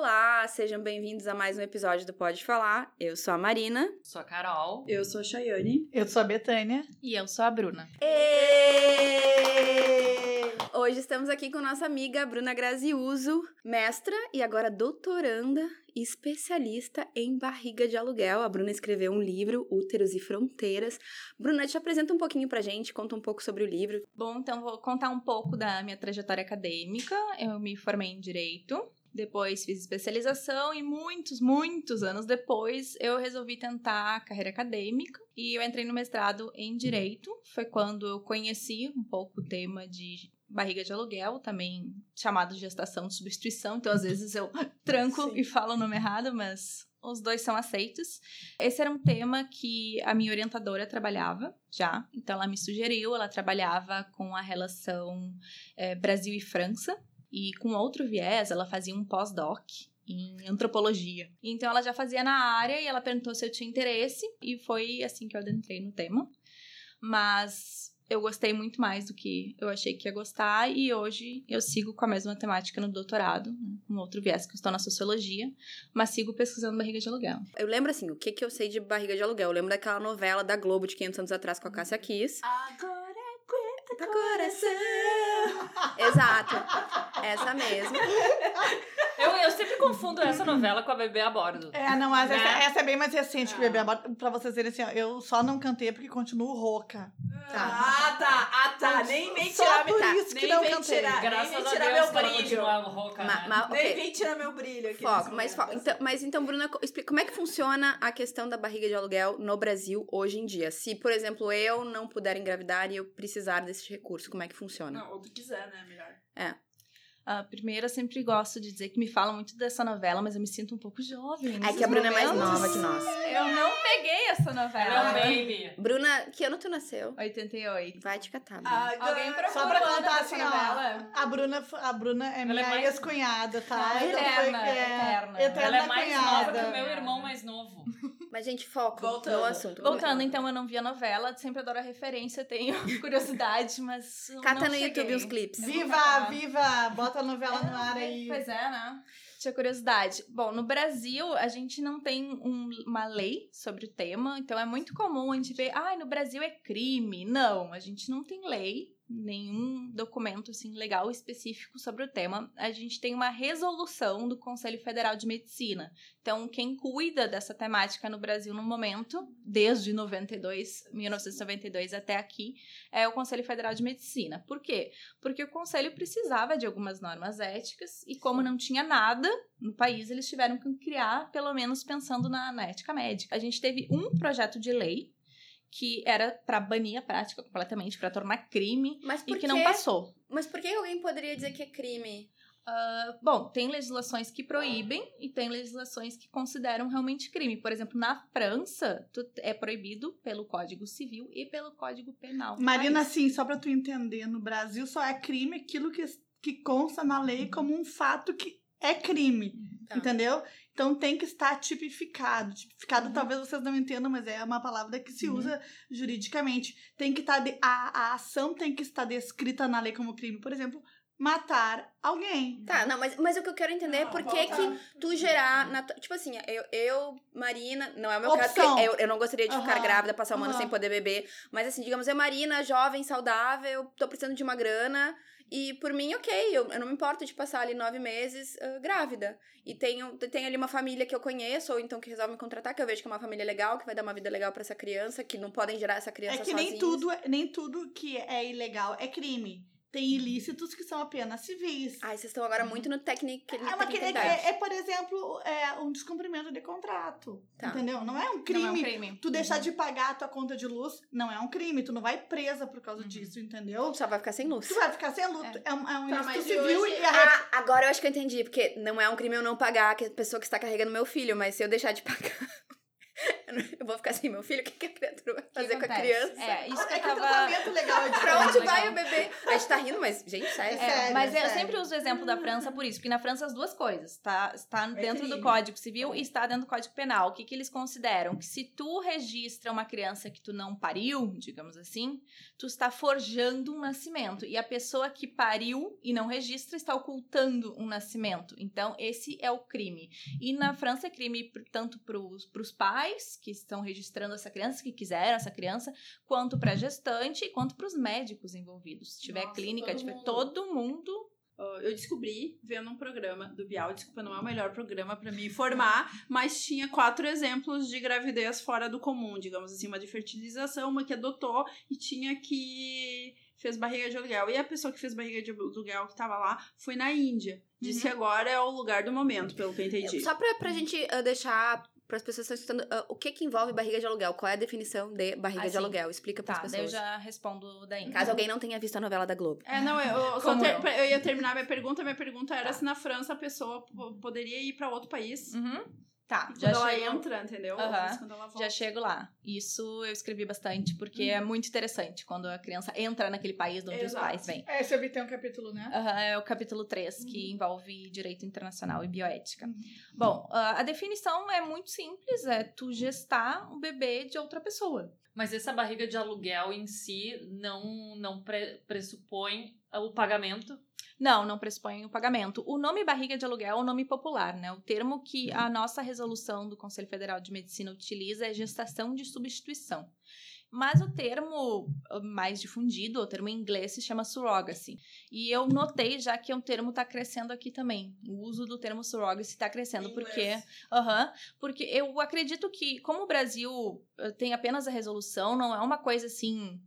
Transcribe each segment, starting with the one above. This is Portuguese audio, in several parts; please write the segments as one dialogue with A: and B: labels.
A: Olá, sejam bem-vindos a mais um episódio do Pode Falar. Eu sou a Marina.
B: Sou a Carol.
C: Eu sou a Chayane.
D: Eu sou a Betânia.
E: E eu sou a Bruna.
A: E... Hoje estamos aqui com nossa amiga Bruna Graziuso, mestra e agora doutoranda e especialista em barriga de aluguel. A Bruna escreveu um livro, Úteros e Fronteiras. Bruna, te apresenta um pouquinho pra gente, conta um pouco sobre o livro.
E: Bom, então vou contar um pouco da minha trajetória acadêmica. Eu me formei em Direito, depois fiz especialização e muitos, muitos anos depois eu resolvi tentar a carreira acadêmica e eu entrei no mestrado em Direito. Foi quando eu conheci um pouco o tema de barriga de aluguel, também chamado de gestação de substituição. Então, às vezes eu tranco
C: Sim.
E: e falo o nome errado, mas os dois são aceitos. Esse era um tema que a minha orientadora trabalhava já, então ela me sugeriu, ela trabalhava com a relação eh, Brasil e França, e com outro viés, ela fazia um pós-doc em antropologia. Então ela já fazia na área e ela perguntou se eu tinha interesse e foi assim que eu adentrei no tema. Mas eu gostei muito mais do que eu achei que ia gostar e hoje eu sigo com a mesma temática no doutorado, com outro viés que eu estou na sociologia, mas sigo pesquisando barriga de aluguel.
A: Eu lembro assim, o que, que eu sei de barriga de aluguel? Eu lembro daquela novela da Globo de 500 anos atrás com a Cássia Kiss.
C: Agora
A: Tá coração. Exato. Essa mesmo.
B: Eu, eu sempre confundo essa novela com a Bebê a Bordo.
D: É, não, mas essa,
B: Né?
D: essa é bem mais recente que o Bebê Aborto. Pra vocês verem assim, ó, eu só não cantei porque continuo rouca.
C: Ah, tá. Ah, tá. Nem vem
D: Só
C: tirar
D: por
C: tá.
D: isso que
C: nem
D: não
C: vem
D: cantei.
C: tirar,
B: Graças
C: nem vem
B: a
C: tirar
B: Deus
C: meu
B: que
C: brilho.
B: rouca,
A: Ma-
B: né?
A: ma-
C: Nem
A: ok.
C: vem tirar meu brilho aqui.
A: Foco, mas foco. Então, mas então, Bruna, explica como é que funciona a questão da barriga de aluguel no Brasil hoje em dia? Se, por exemplo, eu não puder engravidar e eu precisar desse recurso, como é que funciona?
C: Não, ou tu quiser, né? Melhor.
E: Ah, primeiro, eu sempre gosto de dizer que me falam muito dessa novela, mas eu me sinto um pouco jovem.
A: É
E: nesses
A: que a Bruna é mais nova que nós.
E: Eu não peguei essa novela.
B: Ela é um baby.
A: Bruna, que ano tu nasceu?
E: 88.
A: Vai te catar, Bruna.
C: Agora...
E: Alguém procura
D: Só pra contar assim, ó.
E: novela?
D: A Bruna, a Bruna é
B: Ela é
D: minha
B: mais-
D: ex-cunhada, tá?
E: Ah,
D: Então
E: eterna,
D: foi- é,
E: eterna.
D: eterna
B: Ela é mais nova que
D: cunhada.
B: o meu irmão mais novo.
A: Mas, gente, foco
C: Voltando.
A: no assunto.
E: Voltando, então, eu não vi a novela, sempre adoro a referência, tenho curiosidade, mas. eu
A: Cata
E: não
A: no
E: cheguei.
A: YouTube uns clipes.
D: Viva, viva! Bota a novela no ar
E: É,
D: aí.
E: Pois é, né? Tinha curiosidade. Bom, no Brasil, a gente não tem um- uma lei sobre o tema, então é muito comum a gente ver, ah, no Brasil é crime. Não, a gente não tem lei, nenhum documento assim legal específico sobre o tema. A gente tem uma resolução do Conselho Federal de Medicina. Então, quem cuida dessa temática no Brasil no momento, desde 92, 1992 até aqui, é o Conselho Federal de Medicina. Por quê? Porque o conselho precisava de algumas normas éticas e como não tinha nada no país, eles tiveram que criar, pelo menos pensando na, na ética médica. A gente teve um projeto de lei que era para banir a prática completamente, para tornar crime
A: Mas
E: e que não passou.
A: Mas por que alguém poderia dizer que é crime?
E: Bom, tem legislações que proíbem e tem legislações que consideram realmente crime. Por exemplo, na França, tu- é proibido pelo Código Civil e pelo Código Penal. do
D: Marina,
E: país.
D: assim, só pra tu entender, no Brasil só é crime aquilo que, que consta na lei como um fato que é crime.
A: Tá.
D: Entendeu? Então tem que estar tipificado. Tipificado
E: Uhum.
D: talvez vocês não entendam, mas é uma palavra que se
E: Uhum.
D: usa juridicamente. Tem que estar de- a, a ação tem que estar descrita na lei como crime. Por exemplo, matar alguém.
A: Tá, não, mas, mas o que eu quero entender é por que que tu gerar. Na, tua- tipo assim, eu, eu, Marina, não é o meu caso,
D: Opção.
A: porque eu, eu não gostaria de ficar
D: Aham,
A: grávida, passar um ano
D: aham.
A: sem poder beber. Mas assim, digamos, eu, Marina, jovem, saudável, tô precisando de uma grana. E por mim, ok, eu, eu não me importo de passar ali nove meses ah, grávida. E tenho, tenho ali uma família que eu conheço, ou então que resolve me contratar, que eu vejo que é uma família legal, que vai dar uma vida legal pra essa criança, que não podem gerar essa criança
D: É que
A: sozinhos.
D: nem tudo, nem tudo que é ilegal é crime. Tem ilícitos que são apenas civis.
A: Ai, vocês estão agora muito no técnico.
D: É, uma, que- é, é- é, por exemplo, é um descumprimento de contrato.
A: Tá.
D: Entendeu? Não é um
E: Não
D: crime.
E: é um crime.
D: Tu deixar de pagar a tua conta de luz não é um crime. Tu não vai presa por causa disso, entendeu?
A: Só vai ficar sem luz.
D: Tu vai ficar sem luto. É, um, é um
C: Tá,
D: ilícito civil
C: hoje-
D: e a
A: Ah, agora eu acho que eu entendi, porque não é um crime eu não pagar a pessoa que está carregando meu filho, mas se eu deixar de pagar, eu vou ficar sem meu filho, o que, que a criatura vai
E: que
A: fazer com a criança?
E: É, isso que
D: É
E: eu
D: que o
E: tava...
D: tratamento legal é
A: Pra onde vai o bebê? A gente tá rindo, mas, gente.
D: É
E: É,
D: sério,
E: mas eu
D: sério.
E: sempre uso o exemplo da França por isso, porque na França as duas coisas, tá? Está dentro do. Código Civil e está dentro do Código Penal. O que, que eles consideram? Que se tu registra uma criança que tu não pariu, digamos assim, tu está forjando um nascimento. E a pessoa que pariu e não registra está ocultando um nascimento. Então, esse é o crime. E na França é crime tanto para os pais que estão registrando essa criança, que quiseram essa criança, quanto para gestante e quanto para os médicos envolvidos. Se tiver
C: Nossa,
E: clínica,
C: todo
E: tiver
C: mundo.
E: todo mundo
C: Uh, eu descobri vendo um programa do Bial, desculpa, não é o melhor programa pra me informar, mas tinha quatro exemplos de gravidez fora do comum, digamos assim, uma de fertilização, uma que adotou e tinha que fez barriga de aluguel. E a pessoa que fez barriga de aluguel que tava lá foi na Índia. Disse que agora é o lugar do momento, pelo que eu entendi.
A: Só pra, pra gente ah, deixar para as pessoas que estão escutando, ah, o que que envolve barriga de aluguel? Qual é a definição de barriga
E: Ah,
A: de
E: sim.
A: aluguel? Explica para
E: Tá,
A: as
E: daí eu
A: pessoas.
E: já respondo daí.
A: Caso alguém não tenha visto a novela da Globo.
C: É, não, eu, eu, ter-
E: eu?
C: ia terminar minha pergunta. Minha pergunta era se na França a pessoa po- poderia ir pra outro país.
E: Uhum. Tá,
C: E
E: já
C: quando ela
E: chego,
C: entra, entendeu? Quando
E: já chego lá. Isso eu escrevi bastante, porque é muito interessante quando a criança entra naquele país de onde os
C: Exato.
E: pais vêm.
D: É, esse eu tem um capítulo, né?
E: Aham, é o capítulo 3, que envolve direito internacional e bioética. Bom, ah, a definição é muito simples, é tu gestar um bebê de outra pessoa.
B: Mas essa barriga de aluguel em si não, não pre- pressupõe o pagamento.
E: Não, não pressupõe o pagamento. O nome barriga de aluguel é um nome popular, né? O termo que a nossa resolução do Conselho Federal de Medicina utiliza é gestação de substituição. Mas o termo uh, mais difundido, o termo em inglês, se chama surrogacy. E eu notei já que o termo está crescendo aqui também. O uso do termo surrogacy está crescendo, porque. Aham, porque eu acredito que, como o Brasil eh, tem apenas a resolução, não é uma coisa assim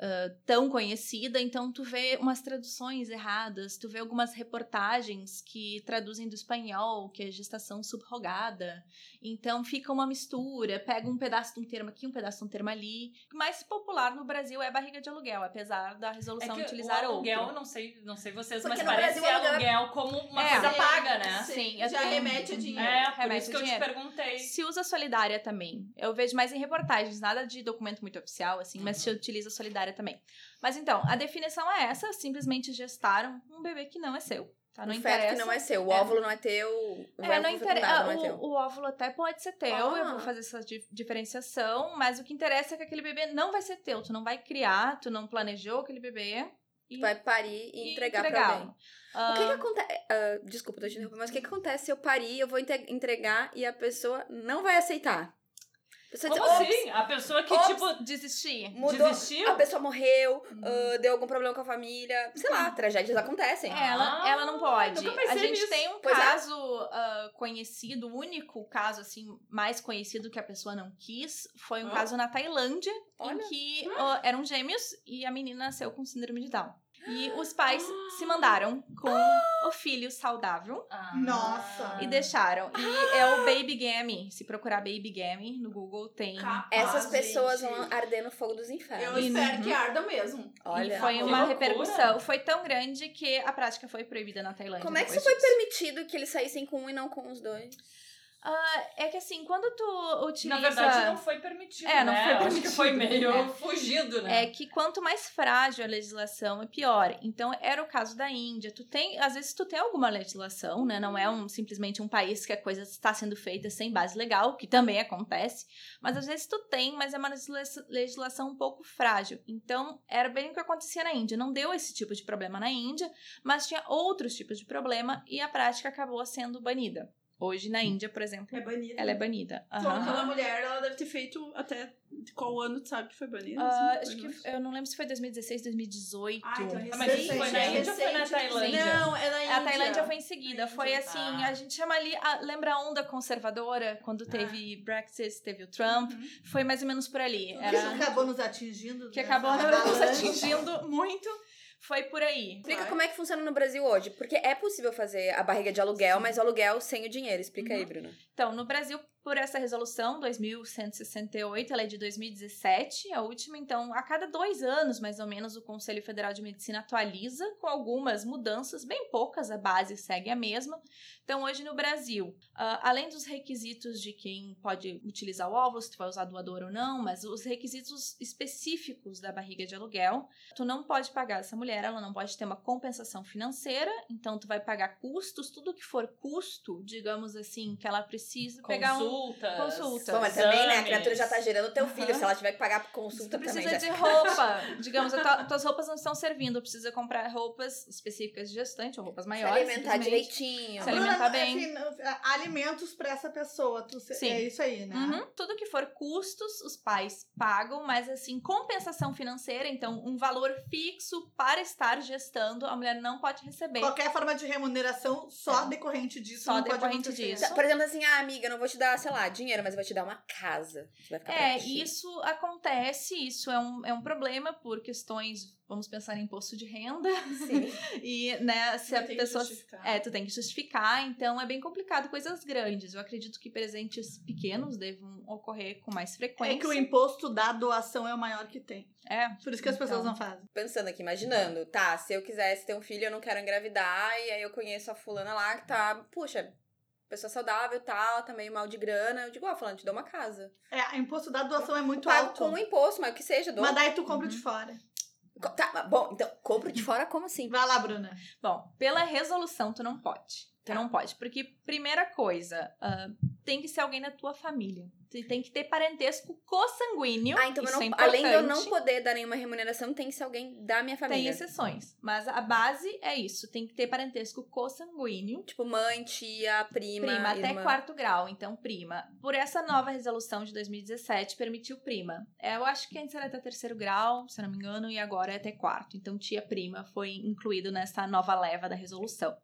E: ah, tão conhecida, então tu vê umas traduções erradas, tu vê algumas reportagens que traduzem do espanhol, que é gestação subrogada. Então fica uma mistura, pega um pedaço de um termo aqui, um pedaço de um termo ali. O mais popular no Brasil é barriga de aluguel, apesar da
B: É
E: resolução
B: que
E: utilizar
B: o aluguel,
E: outro.
B: não sei, não sei vocês,
A: Porque
B: mas parece
A: Brasil, aluguel é-
B: aluguel como uma
E: É.
B: coisa paga, né?
E: Sim,
C: Já
E: tenho-
C: remete a dinheiro.
B: É, por isso que eu te perguntei.
E: Se usa solidária também. Eu vejo mais em reportagens, nada de documento muito oficial, assim, mas se utiliza solidária também. Mas então, a definição é essa: simplesmente gestaram um bebê que não é seu. Tá? Não
A: o
E: interessa.
A: feto que não é seu, o
E: É.
A: óvulo não é teu, o
E: É, não interessa.
A: não é
E: o, óvulo até pode ser teu, eu
A: Ah.
E: vou fazer essa di- diferenciação, mas o que interessa é que aquele bebê não vai ser teu. Tu não vai criar, tu não planejou aquele bebê. E,
A: Tu vai parir e
E: e
A: entregar, pra
E: entregá-lo.
A: alguém.
E: Ah,
A: O que que acontece... desculpa, tô te interrompendo, mas o que que acontece se eu parir, eu vou entregar e a pessoa não vai aceitar? Pessoa
B: Como
A: diz, "Ops,
B: assim? A pessoa que,
A: Ops.
B: tipo,
E: desistir.
A: Mudou,
B: desistiu?
A: a pessoa morreu,
E: Uhum.
A: ah, deu algum problema com a família, sei lá, tragédias acontecem.
E: É, ela,
B: Ah,
E: ela não pode. A gente
B: nisso.
E: tem um
A: Pois é.
E: caso ah, conhecido, o único caso assim mais conhecido que a pessoa não quis, foi um
C: Ah.
E: caso na Tailândia,
A: Olha.
E: em que ah, eram gêmeos e a menina nasceu com síndrome de Down. E os pais se mandaram com o filho saudável
B: Ah.
D: Nossa.
E: e deixaram. E é o Baby Gammy. Se procurar Baby Gammy no Google, tem.
C: Capaz,
A: Essas pessoas
C: gente.
A: vão arder no fogo dos
C: Eu
A: infernos.
E: E-
C: espero
E: Uhum.
C: que arda mesmo.
A: Olha.
E: E foi uma
B: loucura.
E: repercussão. Foi tão grande que a prática foi proibida na Tailândia.
A: Como é que isso foi
E: disso.
A: permitido que eles saíssem com um e não com os dois?
E: Ah, é que assim, quando tu utiliza.
B: Na verdade, não foi permitido,
E: É, não
B: né?
E: foi
B: Eu Acho que
E: permitido.
B: foi meio
E: É.
B: fugido, né?
E: É que quanto mais frágil a legislação, é pior. Então, era o caso da Índia. Tu tem, às vezes, tu tem alguma legislação, né? Não é um, simplesmente um país que a coisa está sendo feita sem base legal, que também acontece. Mas às vezes tu tem, mas é uma legisla- legislação um pouco frágil. Então, era bem o que acontecia na Índia. Não deu esse tipo de problema na Índia, mas tinha outros tipos de problema e a prática acabou sendo banida. Hoje, na Índia, por exemplo,
C: É banida.
E: ela é banida.
C: Então, aquela mulher, ela deve ter feito até qual ano, tu sabe que foi banida?
E: Ah,
C: assim,
E: acho que eu não lembro se foi 2016, 2018.
C: Ah, então
B: Ah, mas isso
C: recente,
B: foi na
C: é
B: Índia ou foi na
C: recente.
B: Tailândia?
C: Não, é na Índia.
E: A Tailândia foi em seguida. Foi assim,
B: Ah.
E: a gente chama ali. a- lembra a onda conservadora? Quando teve Brexit, teve o Trump.
C: Uhum.
E: Foi mais ou menos por ali.
D: Que
E: Era,
D: acabou nos atingindo.
E: que
D: nessa
E: acabou nos atingindo muito. Foi por aí.
A: Explica como é que funciona no Brasil hoje. Porque é possível fazer a barriga de aluguel, mas o aluguel sem o dinheiro. Explica aí, Bruno.
E: Então, no Brasil, por essa resolução 2168, ela é de 2017, a última, então, a cada dois anos, mais ou menos, o Conselho Federal de Medicina atualiza com algumas mudanças, bem poucas, a base segue a mesma. Então, hoje no Brasil, uh, além dos requisitos de quem pode utilizar o óvulo, se tu vai usar doador ou não, mas os requisitos específicos da barriga de aluguel, tu não pode pagar essa mulher, ela não pode ter uma compensação financeira, então tu vai pagar custos, tudo que for custo, digamos assim, que ela precisa pegar um
B: Consultas.
E: Consulta.
A: Bom, mas também, né? A criatura já tá gerando teu filho.
E: Aham.
A: Se ela tiver que pagar por
E: Tu
A: consulta
E: precisa
A: também.
E: de
A: já-
E: roupa. Digamos, as tua- tuas roupas não estão servindo. Precisa comprar roupas específicas de gestante ou roupas
A: Se
E: maiores.
A: alimentar
E: simplesmente.
A: direitinho.
E: Se alimentar bem.
D: assim, alimentos pra essa pessoa. Tu, se-
E: Sim.
D: É isso aí, né?
E: Uhum. Tudo que for custos, os pais pagam, mas assim, compensação financeira, então um valor fixo para estar gestando, a mulher não pode receber.
D: Qualquer forma de remuneração só
E: É.
D: decorrente disso.
E: Só decorrente disso.
A: Por exemplo, assim, ah, amiga, não vou te dar, sei lá, dinheiro, mas eu vou te dar uma casa. Você vai ficar
E: É, isso acontece, isso é um, é um problema por questões, vamos pensar em imposto de renda,
A: Sim.
E: e né, se a
C: Tem que
E: pessoa
C: justificar.
E: É, tu tem que justificar, então é bem complicado. Coisas grandes. Eu acredito que presentes pequenos devam ocorrer com mais frequência.
D: É que o imposto da doação é o maior que tem.
E: É,
D: Por isso que as pessoas
E: Então.
D: não fazem.
A: Pensando aqui, imaginando, tá, se eu quisesse ter um filho, eu não quero engravidar, e aí eu conheço a fulana lá que tá, puxa, pessoa saudável e tal, tá meio mal de grana. Eu digo, ó, fulano, te dou uma casa.
D: É, o imposto da doação é muito
A: Pago
D: alto.
A: com o imposto, mas o que seja, dou.
D: Mas daí tu compra
E: Uhum.
D: de fora.
A: Tá, bom, então, compro de fora como assim?
D: Vai lá, Bruna.
E: Bom, pela resolução tu não pode. Tu
A: Tá.
E: não pode. Porque, primeira coisa, ah, tem que ser alguém da tua família. Tu tem que ter parentesco consanguíneo.
A: Ah, então não,
E: é
A: além de eu não poder dar nenhuma remuneração, tem que ser alguém da minha
E: Tem
A: família.
E: exceções. Mas a base é isso. Tem que ter parentesco consanguíneo.
A: Tipo, mãe, tia, prima,
E: Prima, até
A: irmã.
E: quarto grau, então prima. Por essa nova resolução de 2017, permitiu prima. É, eu acho que antes era até terceiro grau, se eu não me engano, e agora é até quarto. Então, tia prima foi incluído nessa nova leva da resolução.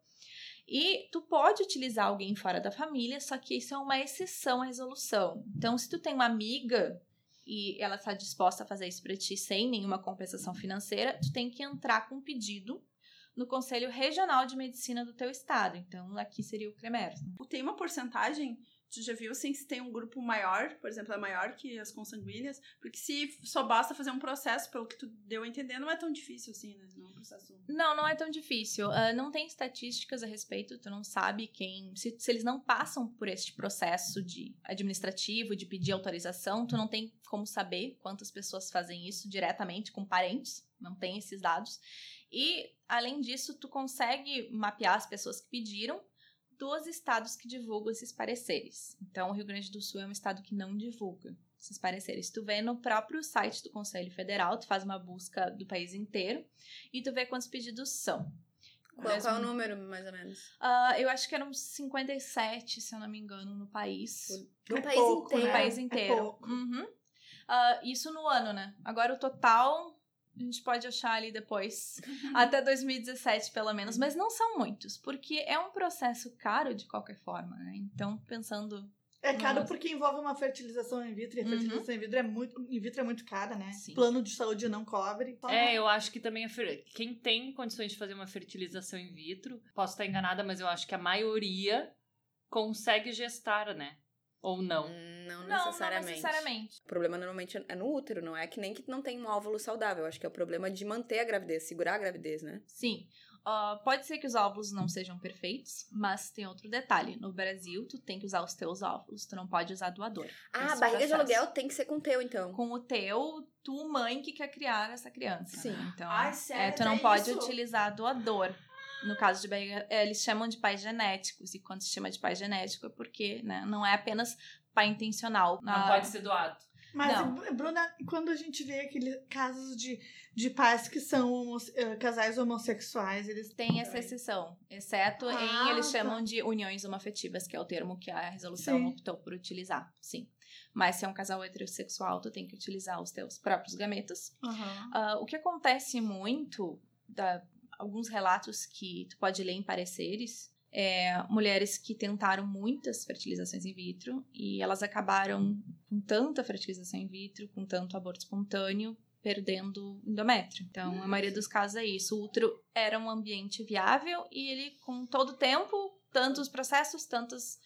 E: E tu pode utilizar alguém fora da família, só que isso é uma exceção à resolução. Então, se tu tem uma amiga e ela está disposta a fazer isso para ti sem nenhuma compensação financeira, tu tem que entrar com um pedido no Conselho Regional de Medicina do teu estado. Então, aqui seria o CREMER.
C: Tem uma porcentagem, tu já viu assim, se tem um grupo maior, por exemplo, é maior que as consanguíneas, porque se só basta fazer um processo, pelo que tu deu a entender, não é tão difícil assim, né? Não é um processo.
E: Não, não é tão difícil. Ah, não tem estatísticas a respeito, tu não sabe quem. Se, se eles não passam por este processo de administrativo, de pedir autorização, tu não tem como saber quantas pessoas fazem isso diretamente com parentes, não tem esses dados. E, além disso, tu consegue mapear as pessoas que pediram dos estados que divulgam esses pareceres. Então, o Rio Grande do Sul é um estado que não divulga esses pareceres. Tu vê no próprio site do Conselho Federal, tu faz uma busca do país inteiro e tu vê quantos pedidos são.
A: Qual, qual é o número, mais ou menos?
E: Ah, eu acho que eram 57, se eu não me engano, no país.
A: No
D: É
A: país
D: pouco,
A: inteiro.
E: No
D: né?
E: país
D: É
E: inteiro.
D: pouco.
E: Uhum. Ah, isso no ano, né? Agora o total a gente pode achar ali depois, até 2017 pelo menos, mas não são muitos, porque é um processo caro de qualquer forma, né? Então, pensando
D: É caro
E: Nossa.
D: porque envolve uma fertilização in vitro. E a
E: Uhum.
D: fertilização in vitro é muito, in vitro é muito cara, né?
E: Sim.
D: Plano de saúde não cobre. Só
B: É, eu acho que também fer- quem tem condições de fazer uma fertilização in vitro, posso estar enganada, mas eu acho que a maioria consegue gestar, né? Ou não.
A: Não
E: não,
A: necessariamente.
E: não necessariamente.
A: O problema normalmente é no útero, não é que nem que não tem um óvulo saudável. Acho que é o problema de manter a gravidez, segurar a gravidez, né?
E: Sim. Ah, pode ser que os óvulos não sejam perfeitos, mas tem outro detalhe. No Brasil, tu tem que usar os teus óvulos, tu não pode usar doador.
A: Ah, a barriga de aluguel tem que ser com o teu, então.
E: Com o teu, tu, mãe, que quer criar essa criança.
A: Sim.
E: né? Então,
C: Ai, sério,
E: é, tu não
C: até
E: pode
C: isso?
E: utilizar doador. No caso de barriga, é, eles chamam de pais genéticos. E quando se chama de pai genético é porque né, não é apenas pai intencional.
B: Não
E: Ah,
B: pode ser doado.
D: Mas,
E: Não.
D: Bruna, quando a gente vê aqueles casos de, de pais que são homo- eh, casais homossexuais, eles
E: Tem essa exceção, exceto
D: Ah,
E: em eles
D: tá.
E: chamam de uniões homoafetivas, que é o termo que a resolução
D: Sim.
E: optou por utilizar. Sim. Mas se é um casal heterossexual, tu tem que utilizar os teus próprios gametas.
D: Aham.
E: Ah, o que acontece muito, da, alguns relatos que tu pode ler em pareceres, é mulheres que tentaram muitas fertilizações in vitro e elas acabaram com tanta fertilização in vitro, com tanto aborto espontâneo, perdendo endométrio. Então, a maioria dos casos é isso. O útero era um ambiente viável e ele, com todo o tempo, tantos processos, tantas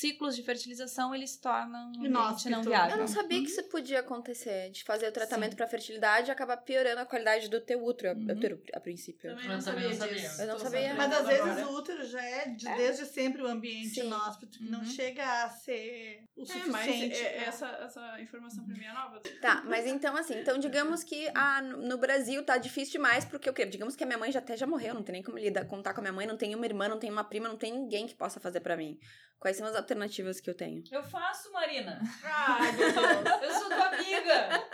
E: ciclos de fertilização eles se tornam um ambiente não
A: Eu
E: viável.
A: não sabia que isso podia acontecer, de fazer o tratamento pra fertilidade e acabar piorando a qualidade do teu útero,
E: Uhum.
A: útero, a princípio.
C: Também
B: Eu
C: não
B: também
C: sabia
B: não sabia.
C: disso.
A: Eu não sabia.
D: Mas às vezes
C: agora.
D: o útero já é, de-
E: É.
D: desde sempre o ambiente
A: Sim.
D: inóspito, não
E: Uhum.
D: chega a ser o
C: É, mas
D: suficiente.
C: é-
D: pra-
C: essa, essa informação pra mim é nova.
A: Tá, mas então assim, então digamos que ah, no Brasil tá difícil demais, porque o quê? Digamos que a minha mãe já até já morreu, não tem nem como lidar, contar com a minha mãe, não tem uma irmã, não tem uma prima, não tem ninguém que possa fazer pra mim. Quais são as alternativas que eu tenho?
B: Eu faço, Marina.
C: Ai, meu Deus.
B: Eu sou tua amiga.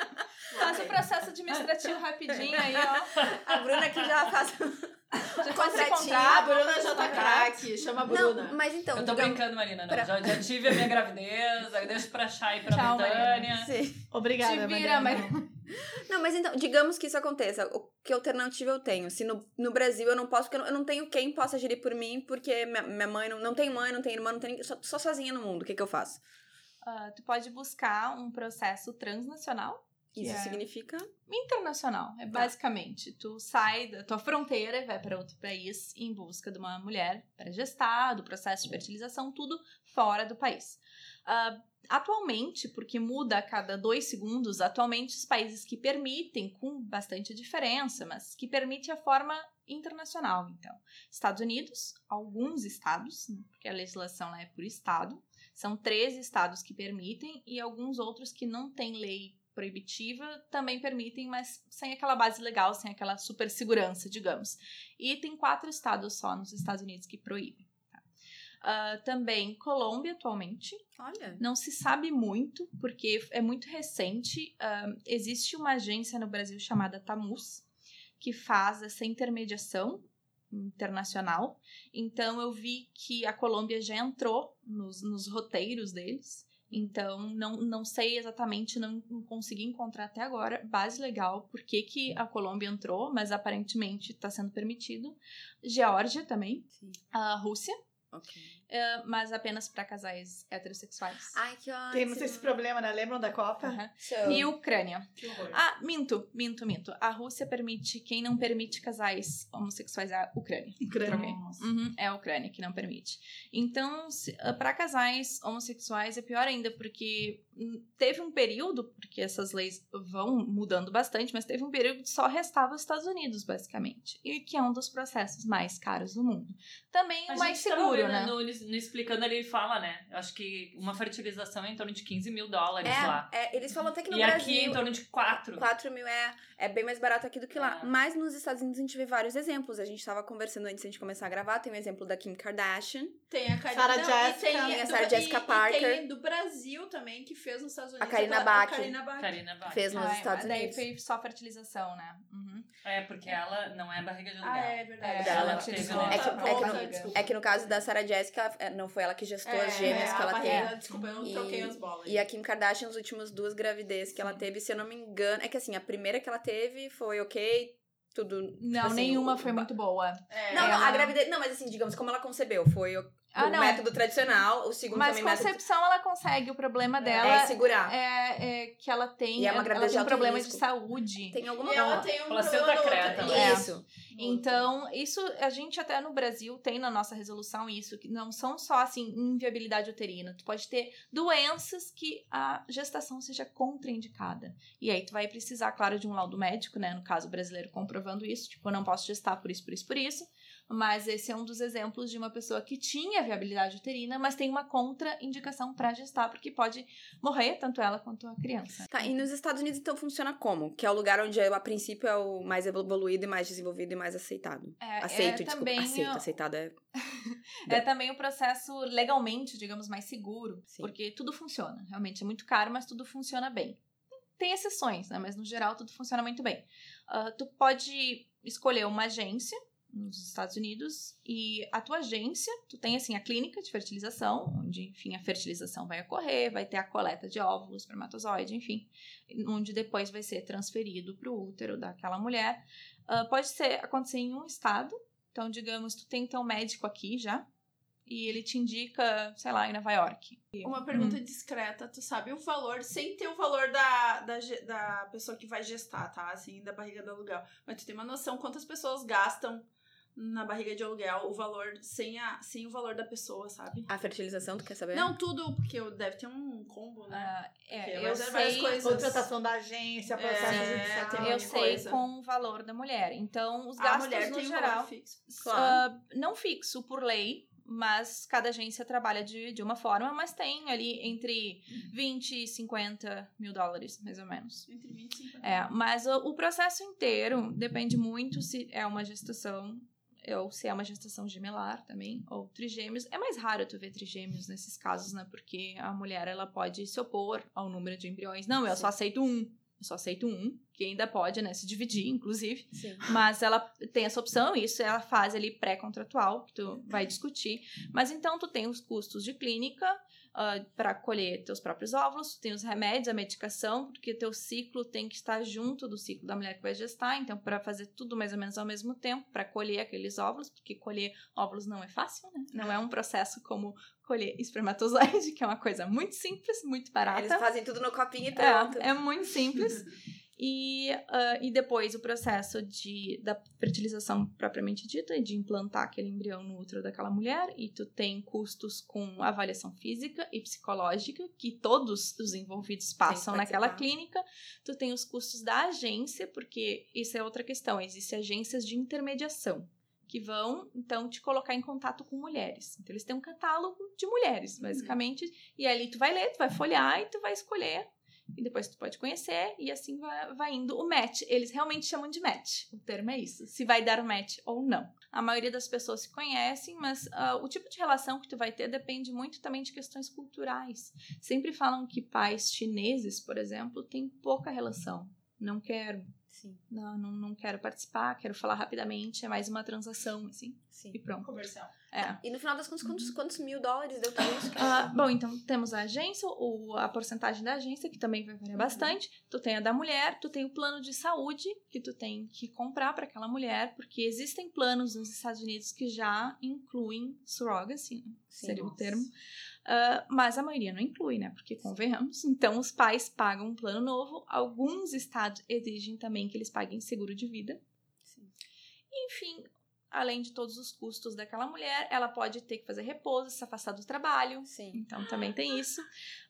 E: Faça o processo administrativo rapidinho aí, ó.
A: A Bruna que já faz.
E: Já
A: Contratinho.
C: A. Bruna já tá craque. Chama a Bruna.
A: Não, mas então.
B: Eu tô
A: digamos-
B: brincando, Marina. Não.
A: pra-
B: Já, já tive a minha gravidez, aí deixo pra Chay e pra
E: Tchau,
B: Betânia.
A: Sim.
D: Obrigada,
E: Te vira,
D: Mariana.
E: Mariana.
A: Não, mas então, digamos que isso aconteça. O que alternativa eu tenho? Se no, no Brasil eu não posso, porque eu não, eu não tenho quem possa gerir por mim, porque minha, minha mãe não, não tem mãe, não tem irmã, não tem só, só sozinha no mundo. O que, que eu faço?
E: Ah, tu pode buscar um processo transnacional
A: Isso
E: é.
A: significa.
E: internacional. É basicamente, tu sai da tua fronteira e vai para outro país em busca de uma mulher para gestar, do processo de fertilização, tudo fora do país. Ah, atualmente, porque muda a cada dois segundos, atualmente os países que permitem, com bastante diferença, mas que permite a forma internacional, então. Estados Unidos, alguns estados, né, porque a legislação lá é por estado, são 13 estados que permitem e alguns outros que não têm lei proibitiva também permitem, mas sem aquela base legal, sem aquela super segurança, digamos. E tem quatro estados só nos Estados Unidos que proíbem. tá? Ah, também Colômbia atualmente.
A: Olha.
E: Não se sabe muito, porque é muito recente. Ah, existe uma agência no Brasil chamada Tamus, que faz essa intermediação internacional. Então eu vi que a Colômbia já entrou nos, nos roteiros deles. Então, não, não sei exatamente, não, não consegui encontrar até agora base legal por que, que a Colômbia entrou, mas aparentemente está sendo permitido. Geórgia também,
A: Sim.
E: a Rússia,
A: Ok.
E: Eh, mas apenas para casais heterossexuais.
A: Ai, que ótimo.
D: Temos esse problema, né? Lembram da Copa?
E: Aham.
A: Show.
E: E Ucrânia.
C: Que horror.
E: Ah, minto, minto, minto. A Rússia permite, quem não permite casais homossexuais é a Ucrânia.
D: Ucrânia.
E: Uhum, é a Ucrânia que não permite. Então, para casais homossexuais é pior ainda, porque hum, teve um período, porque essas leis vão mudando bastante, mas teve um período que só restava os Estados Unidos, basicamente. E que é um dos processos mais caros do mundo. Também o mais seguro,
B: vendo
E: né?
B: No, no Explicando ali, ele fala, né? Eu acho que uma fertilização é em torno de 15 mil dólares lá.
A: É, é, eles falam até que no
B: E
A: Brasil.
B: aqui é em torno de 4.
A: 4 mil é, é bem mais barato aqui do que lá.
B: É.
A: Mas nos Estados Unidos a gente vê vários exemplos. A gente tava conversando antes de a gente começar a gravar. Tem o exemplo da Kim Kardashian.
C: Tem a Karina
D: Sarah
C: não, e
D: Jessica.
C: Tem,
A: Tem a
C: do-
A: Sarah
C: e-
A: Jessica
C: e
A: Parker.
C: tem do Brasil também, que fez nos Estados Unidos.
A: Karina Bach.
C: Karina Bach.
B: Karina Bach.
A: Fez nos
E: Ah,
A: Estados
E: daí
A: Unidos.
E: foi só fertilização, né? Uhum.
B: É, porque ela não é barriga de aluguel.
C: Ah, é verdade.
E: É,
A: ela
B: teve, né?
A: É que- é que. É que no caso da Sarah Jessica, é, não foi ela que gestou as gêmeas
C: é,
A: que ela
C: barriga,
A: teve.
C: Desculpa, eu não
A: E-
C: troquei as bolas.
A: E a Kim Kardashian, nas últimas duas gravidezes que ela teve, se eu não me engano. É que assim, a primeira que ela teve foi ok, tudo.
E: Não,
A: assim,
E: nenhuma
A: o-
E: foi muito boa.
C: É,
A: Não, não,
E: Ela-
A: a gravidez. Não, mas assim, digamos, como ela concebeu, foi o,
E: Ah,
A: o
E: não.
A: método tradicional, o segundo
E: Mas
A: também método.
E: concepção ela consegue. O problema dela
A: É segurar.
E: é, é que ela tem,
A: E é uma
E: ela tem um problema
A: risco.
E: de saúde.
A: Tem alguma
C: E ela tem um problema
B: creta,
E: né?
A: Isso.
E: Então, isso a gente até no Brasil tem na nossa resolução isso, que não são só assim inviabilidade uterina. Tu pode ter doenças que a gestação seja contraindicada. E aí tu vai precisar, claro, de um laudo médico, né? No caso brasileiro comprovando isso, tipo, eu não posso gestar por isso, por isso, por isso. Mas esse é um dos exemplos de uma pessoa que tinha viabilidade uterina, mas tem uma contraindicação para gestar, porque pode morrer tanto ela quanto a criança.
A: Tá, e nos Estados Unidos então funciona como? Que é o lugar onde a princípio é o mais evoluído e mais desenvolvido e mais aceitado.
E: É,
A: Aceito,
E: é
A: desculpa.
E: também
A: Aceito,
E: o-
A: aceitado é.
E: É também o processo legalmente, digamos, mais seguro.
A: Sim.
E: Porque tudo funciona. Realmente é muito caro, mas tudo funciona bem. Tem exceções, né? Mas no geral tudo funciona muito bem. Ah, tu pode escolher uma agência nos Estados Unidos e a tua agência, tu tem assim a clínica de fertilização, onde, enfim, a fertilização vai ocorrer, vai ter a coleta de óvulos, espermatozoide, enfim, onde depois vai ser transferido para o útero daquela mulher. Ah, pode ser acontecer em um estado, então, digamos, tu tem teu médico aqui já, e ele te indica, sei lá, em Nova York.
C: Uma pergunta
E: Hum.
C: discreta, tu sabe o valor, sem ter o valor da, da, da pessoa que vai gestar, tá? Assim, da barriga do aluguel. Mas tu tem uma noção quantas pessoas gastam na barriga de aluguel o valor sem, a, sem o valor da pessoa, sabe?
A: A fertilização, tu quer saber?
C: Não, tudo, porque eu- deve ter um combo, né? Porque
E: é, eu
C: várias
E: sei,
C: coisas.
D: Contratação da agência, processo
C: É,
D: judicial.
E: eu sei
C: coisa.
E: com o valor da mulher. Então, os
C: a
E: gastos
C: mulher
E: no
C: tem
E: geral,
C: valor fixo.
A: Claro.
E: ah, não fixo por lei, mas cada agência trabalha de, de uma forma, mas tem ali entre 20 e 50 mil dólares, mais ou menos.
C: Entre 20 e 50.
E: É, mas o, o processo inteiro depende muito se é uma gestação ou se é uma gestação gemelar também, ou trigêmeos. É mais raro tu ver trigêmeos nesses casos, né? Porque a mulher, ela pode se opor ao número de embriões. Não, eu
A: Sim.
E: só aceito um. Eu só aceito um, que ainda pode, né, se dividir, inclusive.
A: Sim.
E: Mas ela tem essa opção, isso é a fase ali pré-contratual, que tu vai discutir. Mas então tu tem os custos de clínica para colher teus próprios óvulos, tu tem os remédios, a medicação, porque teu ciclo tem que estar junto do ciclo da mulher que vai gestar, então para fazer tudo mais ou menos ao mesmo tempo, para colher aqueles óvulos, porque colher óvulos não é fácil, né? Não é um processo como colher espermatozoide, que é uma coisa muito simples, muito barata.
A: Eles fazem tudo no copinho e pronto.
E: É, é muito simples. E, ah, e depois o processo de, da fertilização propriamente dita, de implantar aquele embrião no útero daquela mulher, e tu tem custos com avaliação física e psicológica, que todos os envolvidos passam naquela clínica. Tu tem os custos da agência, porque isso é outra questão, existem agências de intermediação. Que vão, então, te colocar em contato com mulheres. Então, eles têm um catálogo de mulheres, basicamente. E ali tu vai ler, tu vai folhear e tu vai escolher e depois tu pode conhecer, e assim vai, vai indo o match. Eles realmente chamam de match. O termo é isso. Se vai dar o match ou não. A maioria das pessoas se conhecem, mas ah, o tipo de relação que tu vai ter depende muito também de questões culturais. Sempre falam que pais chineses, por exemplo, têm pouca relação. Não quero,
A: Sim,
E: não, não, não quero participar, quero falar rapidamente, é mais uma transação, assim,
A: sim.
E: e pronto.
C: Comercial.
E: É.
A: E no final das contas, quantos, quantos mil dólares deu tudo isso?
E: Ah, bom, então temos a agência, o, a porcentagem da agência, que também vai variar bastante. Tu tem a da mulher, tu tem o plano de saúde que tu tem que comprar para aquela mulher, porque existem planos nos Estados Unidos que já incluem surrogacy, né?
A: Sim,
E: seria o
A: nossa.
E: termo. Ah, mas a maioria não inclui, né? Porque convenhamos. Então os pais pagam um plano novo. Alguns estados exigem também que eles paguem seguro de vida.
A: Sim.
E: Enfim, além de todos os custos daquela mulher, ela pode ter que fazer repouso, se afastar do trabalho.
A: Sim.
E: Então também tem isso.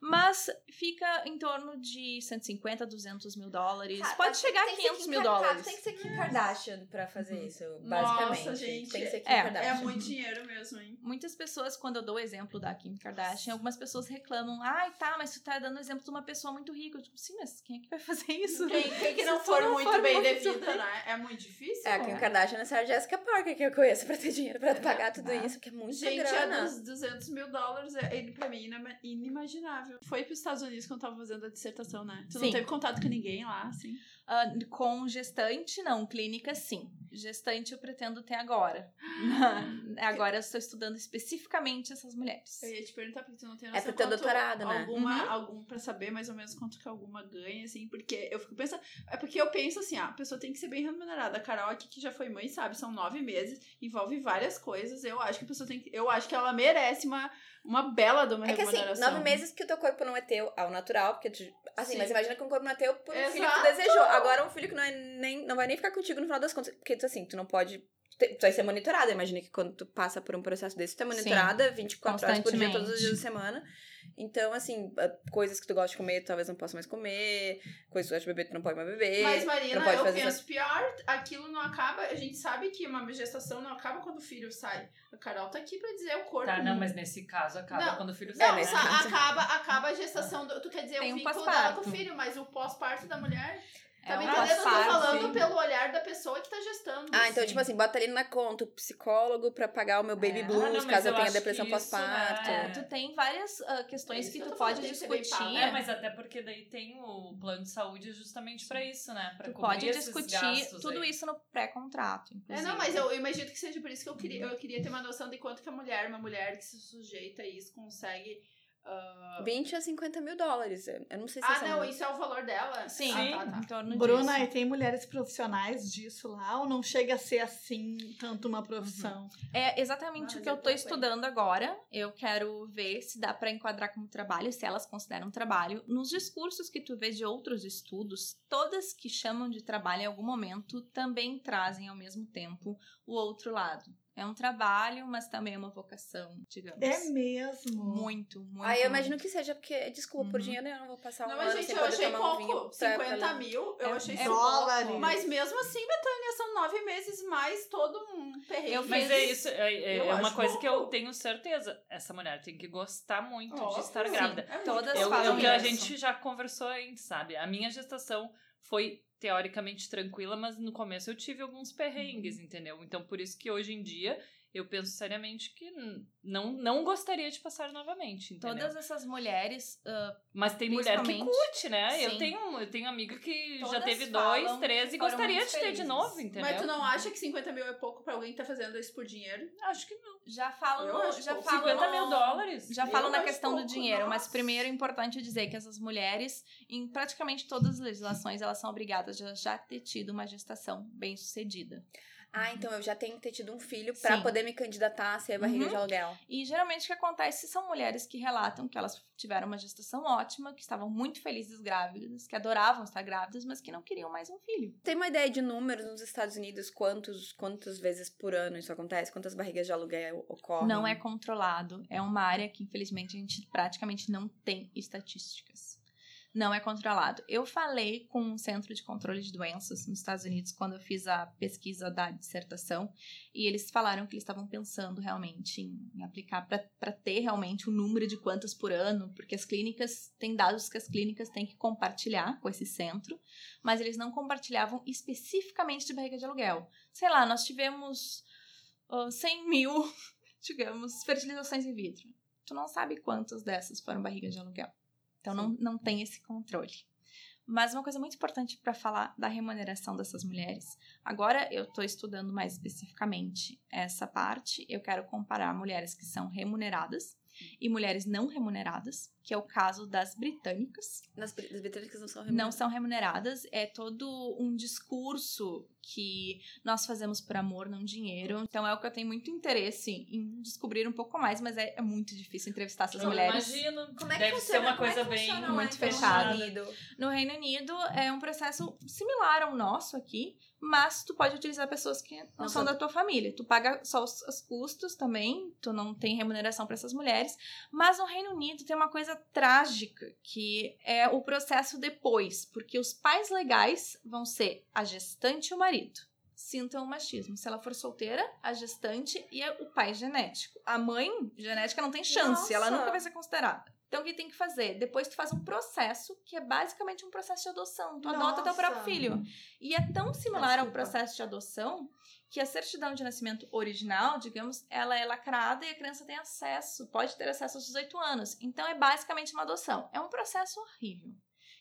E: Mas fica em torno de 150, 200 mil dólares. Pode chegar a
A: tem que ser
E: 500
A: Kim
E: mil dólares.
A: Tem que ser Kim Kardashian pra fazer
E: Uhum.
A: isso, basicamente.
C: Nossa, gente.
A: Tem que ser Kim
E: É,
A: Kardashian.
C: É muito dinheiro mesmo, hein?
E: Muitas pessoas, quando eu dou o exemplo da Kim Kardashian, algumas pessoas reclamam: ai, tá, mas tu tá dando exemplo de uma pessoa muito rica. Eu digo, sim, mas quem é que vai fazer isso?
C: Quem, quem que não for
E: não
C: muito
E: for
C: bem
E: muito
C: devida,
E: bem-
C: né? É muito difícil.
A: É, a Kim Kardashian é a Sarah Jessica Parker que eu conheço pra ter dinheiro pra pagar tudo
E: Ah.
A: isso, que é muito
C: Gente,
A: grana.
C: é dos 200 mil dólares, é, ele pra mim é inimaginável. Foi pros Estados Unidos quando tava fazendo a dissertação, né? Tu
E: Sim.
C: não teve contato com ninguém lá, assim?
E: Ah, com gestante, não. Clínica, sim. Gestante eu pretendo ter agora. agora eu estou estudando especificamente essas mulheres.
C: Eu ia te perguntar, porque tu não tem
A: É
C: noção
A: pro teu
C: quanto
A: doutorado, né?
C: Alguma,
E: Uhum.
C: algum, pra saber mais ou menos quanto que alguma ganha, assim, porque eu fico pensando... É porque eu penso assim, ah, a pessoa tem que ser bem remunerada. A Carol aqui, que já foi mãe, sabe, são nove meses, envolve várias coisas. Eu acho que a pessoa tem que... Eu acho que ela merece uma, uma bela de uma
A: É que assim,
C: remuneração.
A: nove meses que o teu corpo não é teu ao natural, porque tu, assim,
C: Sim.
A: mas imagina que um corpo não é teu por um filho que tu
C: Exato.
A: desejou. Agora um filho que não, é nem, não vai nem ficar contigo no final das contas, porque tu, assim, tu não pode. Tu vai ser monitorada. Imagina que quando tu passa por um processo desse, tu é monitorada 24 horas por dia, todos os dias da semana. Então, assim, ah, coisas que tu gosta de comer, tu talvez não possa mais comer. Coisas que tu gosta de beber, tu não pode mais beber.
C: Mas, Marina,
A: não pode
C: eu
A: fazer
C: penso, pior, aquilo não acaba. A gente sabe que uma gestação não acaba quando o filho sai. A Carol tá aqui pra dizer o corpo.
B: Tá, não, mas nesse caso acaba
C: Não.
B: quando o filho
A: É,
C: Não,
A: caso.
C: acaba, acaba a gestação do. Tu quer dizer
E: Tem
C: o
E: um
C: vínculo dela com o filho, mas o pós-parto da mulher. Tá
E: É
C: me
E: um
C: entendendo? Eu tô falando pelo olhar da pessoa que tá gestando.
A: Ah, então,
C: assim.
A: tipo assim, bota ali na conta o psicólogo pra pagar o meu baby
E: É.
A: blues,
B: Ah, não,
A: caso eu
B: eu
A: tenha depressão
B: isso,
A: pós-parto.
B: né,
E: É, tu tem várias ah, questões
C: É
E: que
C: que
E: tu pode discutir.
B: É, mas até porque daí tem o plano de saúde justamente pra isso, né? Pra
E: Tu
B: cobrir
E: pode discutir tudo
B: aí.
E: isso no pré-contrato.
C: É, não, mas eu, eu imagino que seja por isso que eu queria, eu queria ter uma noção de quanto que a mulher, uma mulher que se sujeita a isso, consegue ah,
A: 20 a 50 mil dólares. Eu não sei se
C: Ah,
A: essa
C: não, isso é o valor dela?
E: Sim,
C: Ah, tá, tá.
E: em torno
D: Bruna,
E: disso.
D: e tem mulheres profissionais disso lá? Ou não chega a ser assim, tanto uma profissão?
E: É exatamente
C: Mas
E: o que eu
C: eu
E: tô estudando agora. Eu quero ver se dá pra enquadrar como trabalho, se elas consideram trabalho. Nos discursos que tu vê de outros estudos, todas que chamam de trabalho em algum momento também trazem ao mesmo tempo o outro lado. É um trabalho, mas também é uma vocação, digamos.
D: É mesmo?
E: Muito, muito.
A: Ah, eu
E: muito.
A: imagino que seja, porque, desculpa, por
E: Uhum.
A: dinheiro eu não vou passar um
C: Não,
A: ano
C: mas gente, eu achei
A: um
C: pouco.
A: pra-
C: 50
A: pra-
C: mil, eu
E: É-
C: achei
E: é
C: pouco.
D: dólares.
C: Mas mesmo assim, Betânia, são nove meses mais todo um perrengue.
E: Eu
B: Mas
E: fiz-
B: é isso, é, é-
C: Eu
B: é uma coisa que
C: pouco.
B: eu tenho certeza. Essa mulher tem que gostar muito de
C: Óbvio.
B: estar
C: Sim,
B: grávida.
C: é muito
E: Todas.
B: Eu,
E: falam
B: eu que a
E: isso.
B: gente já conversou antes, sabe? A minha gestação foi teoricamente tranquila, mas no começo eu tive alguns perrengues, entendeu? Então por isso que hoje em dia eu penso seriamente que não, não gostaria de passar novamente, entendeu?
E: Todas essas mulheres ah,
B: Mas tem mulher que curte, né? Eu tenho, eu tenho amiga que já
E: Todas
B: teve
E: falam
B: dois, três e gostaria de ter de
E: felizes.
B: novo, entendeu?
C: Mas tu não acha que 50 mil é pouco pra alguém que tá fazendo isso por dinheiro?
B: Acho que não.
E: já falam,
C: Eu
E: no-
C: acho
E: já
C: pouco.
E: falam
B: 50
E: no-
B: mil dólares.
E: Já falam na questão do
C: pouco,
E: dinheiro, mas
C: nossa.
E: primeiro é importante dizer que essas mulheres, em praticamente todas as legislações, elas são obrigadas a já ter tido uma gestação bem sucedida.
A: Ah, então eu já tenho que ter tido um filho
E: Sim.
A: poder me candidatar a ser barriga
E: Uhum.
A: de aluguel.
E: E geralmente o que acontece são mulheres que relatam que elas tiveram uma gestação ótima, que estavam muito felizes grávidas, que adoravam estar grávidas, mas que não queriam mais um filho.
A: Tem uma ideia de números nos Estados Unidos? Quantos, quantas vezes por ano isso acontece? Quantas barrigas de aluguel ocorrem?
E: Não é controlado. É uma área que, infelizmente, a gente praticamente não tem estatísticas. Não é controlado. Eu falei com um centro de controle de doenças nos Estados Unidos quando eu fiz a pesquisa da dissertação e eles falaram que eles estavam pensando realmente em, aplicar para ter realmente o número de quantas por ano, porque as clínicas, tem dados que as clínicas têm que compartilhar com esse centro, mas eles não compartilhavam especificamente de barriga de aluguel. Sei lá, nós tivemos ah, 100 mil digamos, fertilizações in vitro. Tu não sabe quantas dessas foram barriga de aluguel. Então não, não tem esse controle. Mas uma coisa muito importante para falar da remuneração dessas mulheres. Agora eu estou estudando mais especificamente essa parte. Eu quero comparar mulheres que são remuneradas e mulheres não remuneradas, que é o caso das britânicas
A: Nas, as britânicas não são
E: não
A: remuneradas.
E: são remuneradas. É todo um discurso que nós fazemos por amor, não dinheiro. Então é o que eu tenho muito interesse em descobrir um pouco mais, mas é, é muito difícil entrevistar essas
B: Eu
E: mulheres.
B: imagino.
A: Como é que
B: Deve
A: funciona?
B: ser uma
A: Como é
B: coisa
A: que
B: bem
A: funciona
E: muito fechada.
A: Unido?
E: No Reino Unido é um processo similar ao nosso aqui, mas tu pode utilizar pessoas que não,
A: Não
E: são
A: são-
E: da tua família. Tu paga só os, os custos também, tu não tem remuneração para essas mulheres. Mas no Reino Unido tem uma coisa trágica, que é o processo depois, porque os pais legais vão ser a gestante e o marido. Sintam o machismo. Se ela for solteira, a gestante e o pai genético. A mãe genética não tem chance, ela
A: Nossa.
E: nunca vai ser considerada. Então, o que tem que fazer? Depois tu faz um processo, que é basicamente um processo de adoção. Tu adota teu
D: Nossa.
E: próprio filho. E é tão similar ao processo de adoção que a certidão de nascimento original, digamos, ela é lacrada e a criança tem acesso, pode ter acesso aos 18 anos. Então é basicamente uma adoção. É um processo horrível.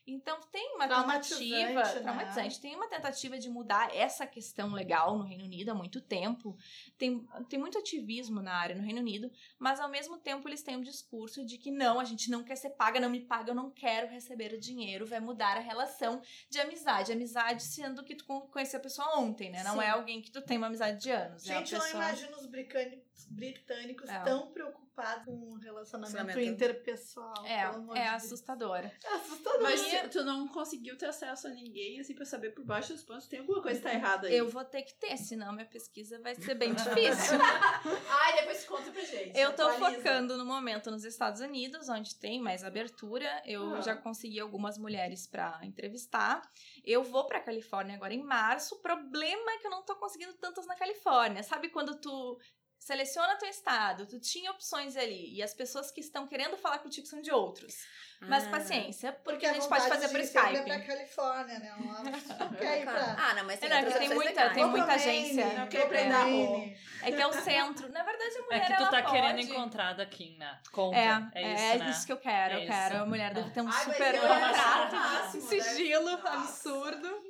E: Então tem uma
D: Traumatizante,
E: tentativa
D: né?
E: traumatizante, tem uma tentativa de mudar essa questão legal no Reino Unido há muito tempo. Tem, tem muito ativismo na área no Reino Unido, mas ao mesmo tempo eles têm um discurso de que não, a gente não quer ser paga, não me paga, eu não quero receber o dinheiro, vai mudar a relação de amizade. Amizade sendo que tu con- conheceu a pessoa ontem, né? Não
A: Sim.
E: é alguém que tu tem uma amizade de anos. é uma
D: Gente, eu não
E: pessoa...
D: imagino os britânicos, britânicos
E: É.
D: tão preocupados com o relacionamento
A: Relacionamento.
D: interpessoal. pelo amor
E: É,
D: de
E: é
D: Deus.
E: assustador.
D: É assustador.
C: Mas se tu não conseguiu ter acesso a ninguém, assim, pra saber por baixo dos panos, tem alguma coisa que tá errada aí.
E: Eu vou ter que ter, senão minha pesquisa vai ser bem difícil.
C: Ai, depois conta pra gente.
E: Eu tô
C: atualiza.
E: focando no momento nos Estados Unidos, onde tem mais abertura. Eu
C: Ah.
E: já consegui algumas mulheres pra entrevistar. Eu vou pra Califórnia agora em março. O problema é que eu não tô conseguindo tantas na Califórnia. Sabe quando tu seleciona teu estado, tu tinha opções ali e as pessoas que estão querendo falar contigo são de outros. Mas
A: Ah.
E: paciência, porque,
D: Porque
E: a gente pode fazer por
D: sempre
E: Skype.
D: É pra Califórnia, né? Pessoa quer ir pra...
A: Ah, não, mas tem
E: É, não,
A: outras
E: tem muita- tem muita agência.
C: Não quer prender.
E: É que é o centro. Na verdade, a mulher
B: É que tu tá
E: pode...
B: querendo encontrar da Kim, né? Conta.
E: É,
B: É,
E: é,
B: isso, né?
E: que eu quero.
B: É
E: eu quero.
B: isso.
E: A mulher deve ter um
C: Ai, mas
E: super
C: eu
E: contrato,
C: máximo,
E: um
C: deve-
E: sigilo absurdo.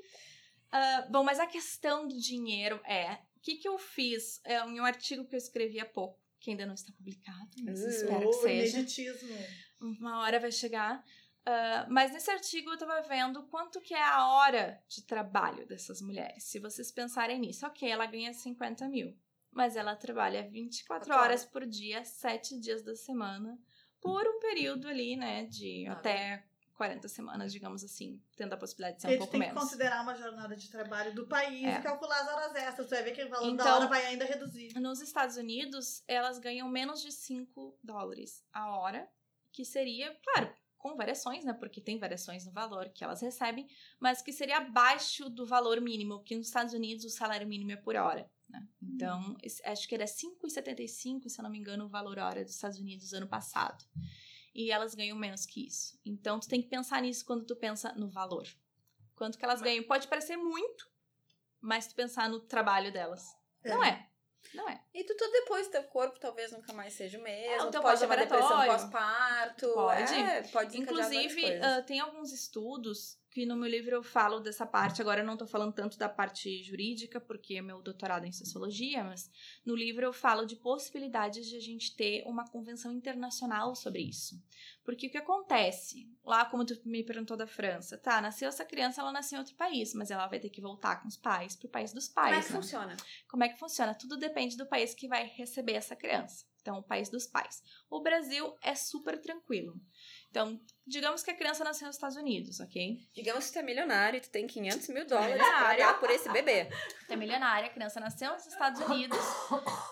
E: Ah, bom, mas a questão do dinheiro é... O que, que eu fiz é, em um artigo que eu escrevi há pouco, que ainda não está publicado, mas
A: Uh,
E: espero que seja.
D: ineditismo.
E: Uma hora vai chegar. Ah, mas nesse artigo eu tava vendo quanto que é a hora de trabalho dessas mulheres. Se vocês pensarem nisso, ok, ela ganha 50 mil. Mas ela trabalha 24
A: Quatro
E: horas por dia, 7 dias da semana, por um período ali, né, de
A: Ah.
E: até 40 semanas, digamos assim, tendo a possibilidade de ser um pouco
D: tem que
E: menos.
D: considerar uma jornada de trabalho do país
E: É.
D: e calcular as horas extras. Você vai ver que o valor da
E: Então-
D: hora vai ainda reduzir.
E: Nos Estados Unidos, elas ganham menos de 5 dólares a hora, que seria, claro, com variações, né? Porque tem variações no valor que elas recebem, mas que seria abaixo do valor mínimo, que nos Estados Unidos o salário mínimo é por hora. Né? Então, esse- acho que era 5,75, se eu não me engano, o valor hora dos Estados Unidos ano passado. E elas ganham menos que isso. Então, tu tem que pensar nisso quando tu pensa no valor. Quanto que elas ganham? Pode parecer muito, mas tu pensar no trabalho delas. Não é. Não é.
A: E tu, tu depois, teu corpo talvez nunca mais seja o mesmo.
E: É, o teu
A: pode ter uma depressão pós-parto.
E: Pode.
A: É, pode
E: Inclusive, ah, tem alguns estudos que no meu livro eu falo dessa parte. Agora eu não tô falando tanto da parte jurídica, porque é meu doutorado em sociologia, mas no livro eu falo de possibilidades de a gente ter uma convenção internacional sobre isso. Porque o que acontece? Lá, como tu me perguntou da França, tá, nasceu essa criança, ela nasceu em outro país, mas ela vai ter que voltar com os pais pro país dos pais.
A: Como é que
E: né?
A: funciona?
E: Como é que funciona? Tudo depende do país que vai receber essa criança. Então, o país dos pais. O Brasil é super tranquilo. Então, digamos que a criança nasceu nos Estados Unidos, ok?
A: Digamos que tu é milionário e tu tem 500 mil dólares
E: Milionária.
A: dar por esse bebê.
E: Tu é milionária, a criança nasceu nos Estados Unidos.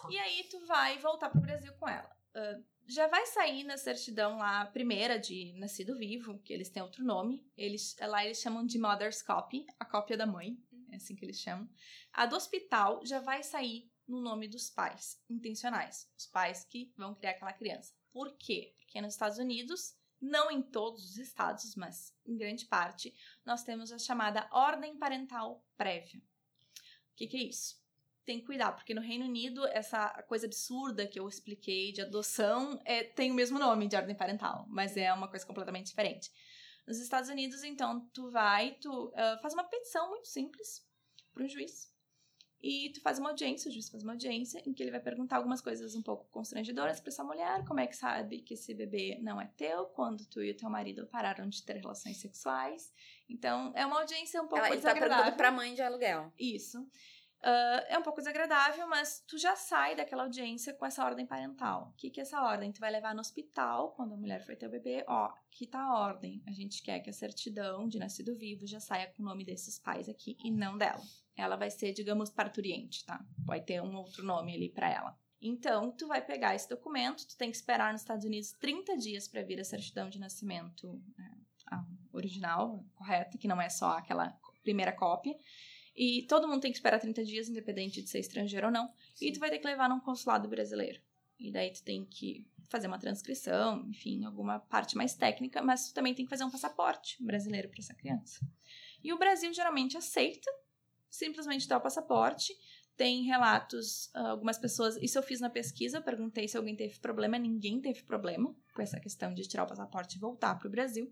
E: e aí, tu vai voltar pro Brasil com ela. Ah, já vai sair na certidão lá, primeira de nascido vivo, que eles têm outro nome. Eles, lá eles chamam de mother's copy, a cópia da mãe. É assim que eles chamam. A do hospital já vai sair no nome dos pais intencionais. Os pais que vão criar aquela criança. Por quê? Porque nos Estados Unidos, não em todos os estados, mas em grande parte, nós temos a chamada ordem parental prévia. O que, que é isso? Tem que cuidar, porque no Reino Unido, essa coisa absurda que eu expliquei de adoção é, tem o mesmo nome de ordem parental, mas é uma coisa completamente diferente. Nos Estados Unidos, então, tu vai, tu ah, faz uma petição muito simples para um juiz. E tu faz uma audiência, o juiz faz uma audiência em que ele vai perguntar algumas coisas um pouco constrangedoras para essa mulher, como é que sabe que esse bebê não é teu, quando tu e o teu marido pararam de ter relações sexuais. Então, é uma audiência um pouco
A: Ela, ele tá
E: desagradável.
A: perguntando pra mãe de aluguel.
E: Isso. Ah, é um pouco desagradável, mas tu já sai daquela audiência com essa ordem parental. O que, que é essa ordem? Tu vai levar no hospital, quando a mulher for ter o bebê, ó, aqui tá a ordem. A gente quer que a certidão de nascido vivo já saia com o nome desses pais aqui e não dela. Ela vai ser, digamos, parturiente, tá? Vai ter um outro nome ali pra ela. Então, tu vai pegar esse documento, tu tem que esperar nos Estados Unidos 30 dias para vir a certidão de nascimento né, original, correta, que não é só aquela primeira cópia. E todo mundo tem que esperar 30 dias, independente de ser estrangeiro ou não. E tu vai ter que levar num consulado brasileiro. E daí tu tem que fazer uma transcrição, enfim, alguma parte mais técnica, mas tu também tem que fazer um passaporte brasileiro para essa criança. E o Brasil geralmente aceita, simplesmente dá o passaporte. Tem relatos, ah, algumas pessoas. Isso eu fiz na pesquisa, perguntei se alguém teve problema. Ninguém teve problema com essa questão de tirar o passaporte e voltar para o Brasil.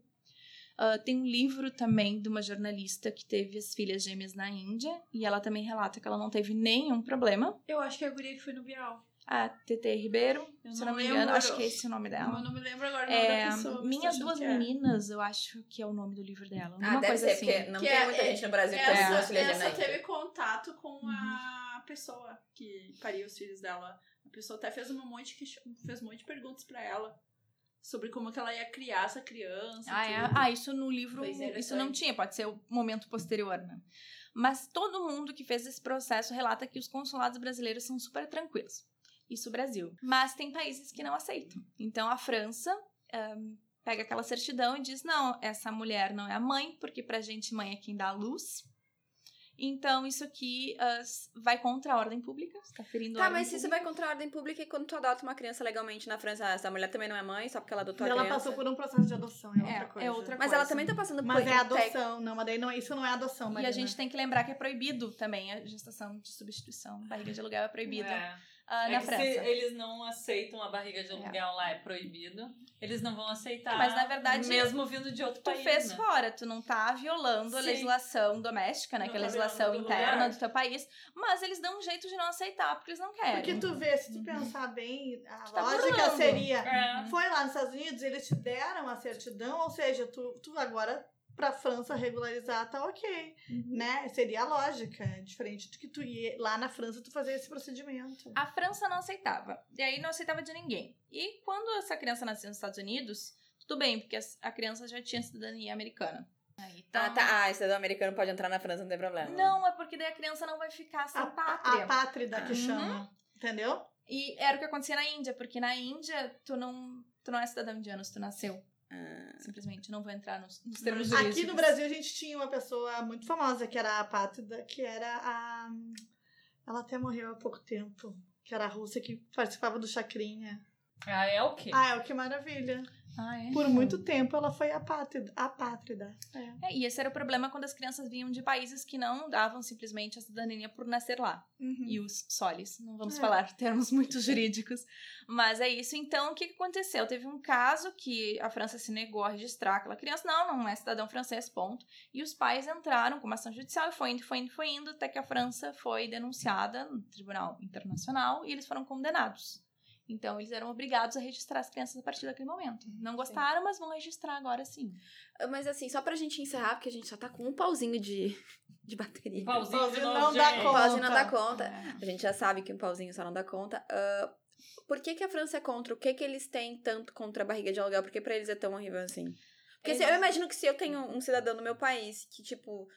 E: Ah, tem um livro também de uma jornalista que teve as filhas gêmeas na Índia e ela também relata que ela não teve nenhum problema.
C: Eu acho que é a guria que foi no Bial.
E: A TT Ribeiro,
C: Eu
E: se
C: não
E: não me
C: lembro.
E: engano, acho que é esse o nome
C: Eu
E: dela.
C: não me lembro agora o nome
E: É,
C: da pessoa.
E: Minhas Duas
C: é.
E: Meninas, eu acho que é o nome do livro dela.
A: Ah,
E: Uma
A: deve
E: coisa
A: ser,
E: assim.
A: porque não
C: Que
A: tem
C: é-
A: muita gente no Brasil que tem
C: Essa,
A: duas filhas
C: essa
A: gêmeas.
C: teve contato com
E: Uhum.
C: a pessoa que pariu os filhos dela. A pessoa até fez um monte, que, fez um monte de perguntas pra ela sobre como que ela ia criar essa criança.
E: Ah, é? ah, isso no livro, isso não tinha, pode ser o momento posterior, né? Mas todo mundo que fez esse processo relata que os consulados brasileiros são super tranquilos. Isso o Brasil. Mas tem países que não aceitam. Então a França ahn, pega aquela certidão e diz: não, essa mulher não é a mãe, porque pra gente mãe é quem dá a luz. Então isso aqui ah, s- vai contra a ordem pública, está ferindo a
A: Tá,
E: ordem
A: mas se isso
E: pública.
A: vai contra a ordem pública e quando tu adota uma criança legalmente na França, essa mulher também não é mãe, só porque ela adotou a
D: ela
A: criança.
D: passou por um processo de adoção, é outra
E: É, é
D: coisa.
E: outra
A: Mas ela também tá passando
D: Mas
A: por
D: é
A: um tec-
D: adoção, não, mas daí não, isso não é adoção,
E: E a
D: Marina.
E: gente tem que lembrar que é proibido também a gestação de substituição. Barriga de aluguel é proibida.
B: É.
E: ah,
B: É
E: na
B: que
E: França.
B: se eles não aceitam a barriga de aluguel lá, é proibido, eles não vão aceitar.
E: É, mas na verdade,
B: mesmo vindo de outro
E: Tu
B: país.
E: fez
B: né?
E: fora, tu não tá violando a
B: Sim.
E: legislação doméstica, né?
B: Não
E: que é a
B: tá
E: legislação interna
B: lugar.
E: do teu país, mas eles dão um jeito de não aceitar, porque eles não querem.
D: Porque tu vê, se tu
E: Uhum.
D: pensar bem, a
E: tá
D: lógica
E: burlando.
D: seria.
B: É.
D: Foi lá nos Estados Unidos, eles te deram a certidão, ou seja, tu, tu agora pra França regularizar tá ok, né? Seria a lógica, é diferente do que tu ir lá na França tu fazer esse procedimento.
E: A França não aceitava. E aí não aceitava de ninguém. E quando essa criança nasceu nos Estados Unidos, tudo bem, porque a criança já tinha cidadania americana. Aí, então-
A: Ah, tá. Ah, cidadão americano pode entrar na França, não tem problema.
E: Não, é porque daí a criança não vai ficar sem
D: A,
E: pátria.
D: a pátrida que
E: Uhum.
D: chama, entendeu?
E: E era o que acontecia na Índia, porque na Índia tu não, tu não é cidadão indiano se tu nasceu. Simplesmente não vou entrar nos, nos termos
D: Aqui
E: jurídicos.
D: no Brasil a gente tinha uma pessoa muito famosa que era a pátrida, que era a. Ela até morreu há pouco tempo. Que era a russa que participava do Chacrinha.
B: Ah, é o quê?
D: Ah, é o que maravilha.
E: Ah, é?
D: Por muito tempo ela foi a pátrida. A pátrida. É.
E: É, e esse era o problema quando as crianças vinham de países que não davam simplesmente a cidadania por nascer lá. E os solis. Não vamos
D: É.
E: falar termos muito jurídicos. Mas é isso. Então, o que que aconteceu? Teve um caso que a França se negou a registrar aquela criança. Não, não é cidadão francês, ponto. E os pais entraram com uma ação judicial e foi indo, foi indo, foi indo, até que a França foi denunciada no Tribunal Internacional e eles foram condenados. Então, eles eram obrigados a registrar as crianças a partir daquele momento. Não gostaram, mas vão registrar agora sim.
A: Mas assim, só pra gente encerrar, porque a gente só tá com um pauzinho de, de bateria.
B: Um pauzinho
D: Pauzinho
B: novo,
D: não dá
B: gente.
A: O pauzinho não
D: conta.
A: dá conta. A gente já sabe que um pauzinho só não dá conta. Ah, por que, que a França é contra? O que, que eles têm tanto contra a barriga de aluguel? Por que pra eles é tão horrível assim? Porque se- eu
E: Eles-
A: imagino que se eu tenho um cidadão no meu país que, tipo,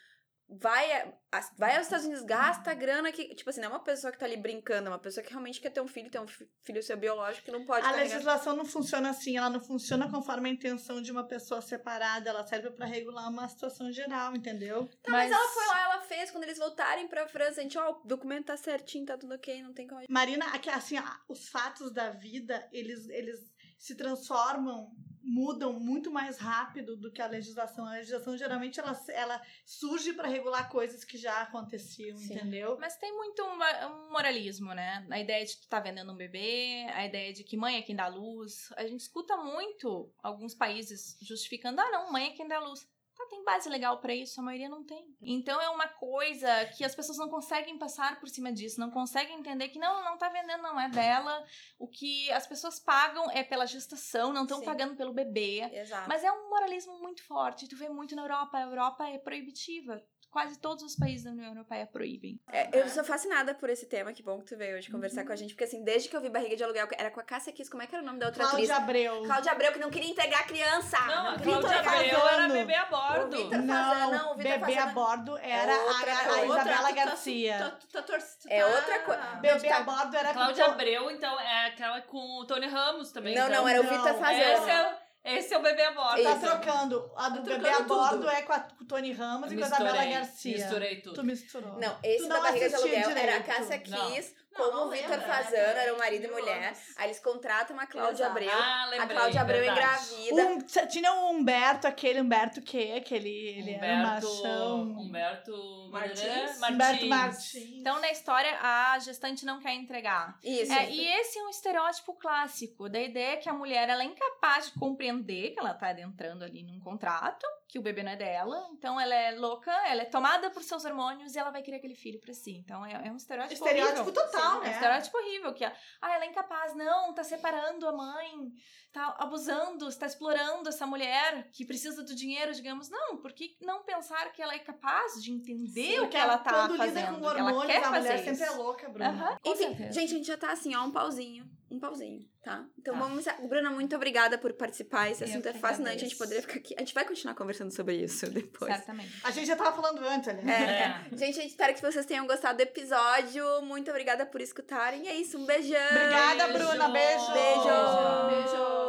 A: vai, vai aos Estados Unidos, gasta a grana que. Tipo assim, não é uma pessoa que tá ali brincando, é uma pessoa que realmente quer ter um filho, ter um fi- filho seu biológico que não pode
D: A
A: carregar.
D: legislação não funciona assim, ela não funciona conforme a intenção de uma pessoa separada, ela serve pra regular uma situação geral, entendeu?
A: Tá, mas... ela foi lá, ela fez. Quando eles voltarem pra França, a gente, ó, o documento tá certinho, tá tudo ok, não tem como.
D: Marina, aqui, assim, ah, os fatos da vida, eles, eles se transformam, mudam muito mais rápido do que a legislação. A legislação geralmente ela, ela surge para regular coisas que já aconteciam,
A: Sim.
D: entendeu?
E: Mas tem muito um, moralismo, né? A ideia de que tu tá vendendo um bebê, a ideia de que mãe é quem dá luz. A gente escuta muito alguns países justificando, ah, não, mãe é quem dá luz. Tem base legal pra isso, a maioria não tem. Então é uma coisa que as pessoas não conseguem passar por cima disso, não conseguem entender que não, não tá vendendo, não é dela. O que as pessoas pagam é pela gestação, não estão pagando pelo bebê.
A: Exato.
E: Mas é um moralismo muito forte. Tu vê muito na Europa. A Europa é proibitiva. Quase todos os países da União Europeia proíbem.
A: É, eu sou fascinada por esse tema, que bom que tu veio hoje conversar com a gente, porque assim, desde que eu vi Barriga de Aluguel, era com a Cássia Kiss, como é que era o nome da outra
D: Cláudia
A: atriz?
D: Abreu.
A: Cláudia Abreu, que não queria entregar a criança!
B: Não, a
A: queria
B: Cláudia Abreu era bebê a bordo.
A: O Vitor-
D: Não,
A: não, o Vitor
D: bebê a bordo era
A: É outra
D: a, a. Isabela
C: tu tá-
D: Garcia.
C: tu tá- tu tá tu
A: É
C: tá-
A: outra coisa.
D: Bebê
A: tá-
D: a bordo era
B: Cláudia
D: com-
B: Abreu, então, é aquela com o Tony Ramos também.
A: Não,
B: então.
A: não, era o
D: Não.
A: Vitor
B: Esse
A: Fazano.
B: é, esse é o bebê a bordo.
D: Tá
A: Isso.
D: trocando. A do
C: Tá
D: bebê a bordo
C: tudo.
D: é com, a, com o Tony Ramos e com a Isabela Garcia.
B: Misturei tudo.
D: Tu misturou.
A: Não, esse
D: Tu
A: da
D: não
A: Barriga de Aluguel era a
D: direito.
A: Cássia. Kiss,
C: Não,
A: como
C: não
A: o Vitor
C: lembra,
A: Fazano,
C: né?
A: era o marido e mulher. Aí eles contratam a Cláudia
C: Exato.
A: Abreu.
B: Ah,
A: a
B: lembrei,
A: Cláudia Abreu
B: verdade.
A: engravida.
D: Um, tinha o Humberto, aquele Humberto que aquele ele era um
B: Humberto,
D: machão.
B: Humberto
C: Martins.
B: Martins.
D: Humberto Martins.
E: Então, na história, a gestante não quer entregar.
A: Isso.
E: É, e esse é um estereótipo clássico da ideia que a mulher ela é incapaz de compreender que ela tá adentrando ali num contrato, que o bebê não é dela, então ela é louca, ela é tomada por seus hormônios e ela vai querer aquele filho pra si. Então é, é um estereótipo
D: Estereótipo
E: horrível.
D: total,
E: Sim, É
D: né?
E: um estereótipo horrível, que ah, ela é incapaz, não, tá separando a mãe, tá abusando, está explorando essa mulher que precisa do dinheiro, digamos. Não, por que não pensar que ela é capaz de entender o
D: Porque
E: que ela tá
D: quando
E: fazendo?
D: lida com
E: que ela
D: hormônios,
E: quer
D: a mulher sempre é louca, Bruna.
E: Com
A: Enfim,
E: certeza.
A: gente, a gente já tá assim, ó, um pauzinho. Um pauzinho, tá? Então
B: Tá.
A: vamos. Bruna, muito obrigada por participar. Esse
E: Eu
A: assunto é fascinante. A gente
E: agradeço.
A: poderia ficar aqui. A gente vai continuar conversando sobre isso depois.
E: Certamente.
D: A gente já tava falando antes, ali.
A: É. Gente, a gente espera que vocês tenham gostado do episódio. Muito obrigada por escutarem. É isso, um beijão.
D: Obrigada,
B: Beijo.
D: Bruna. Beijo.
A: Beijo.
C: Beijo.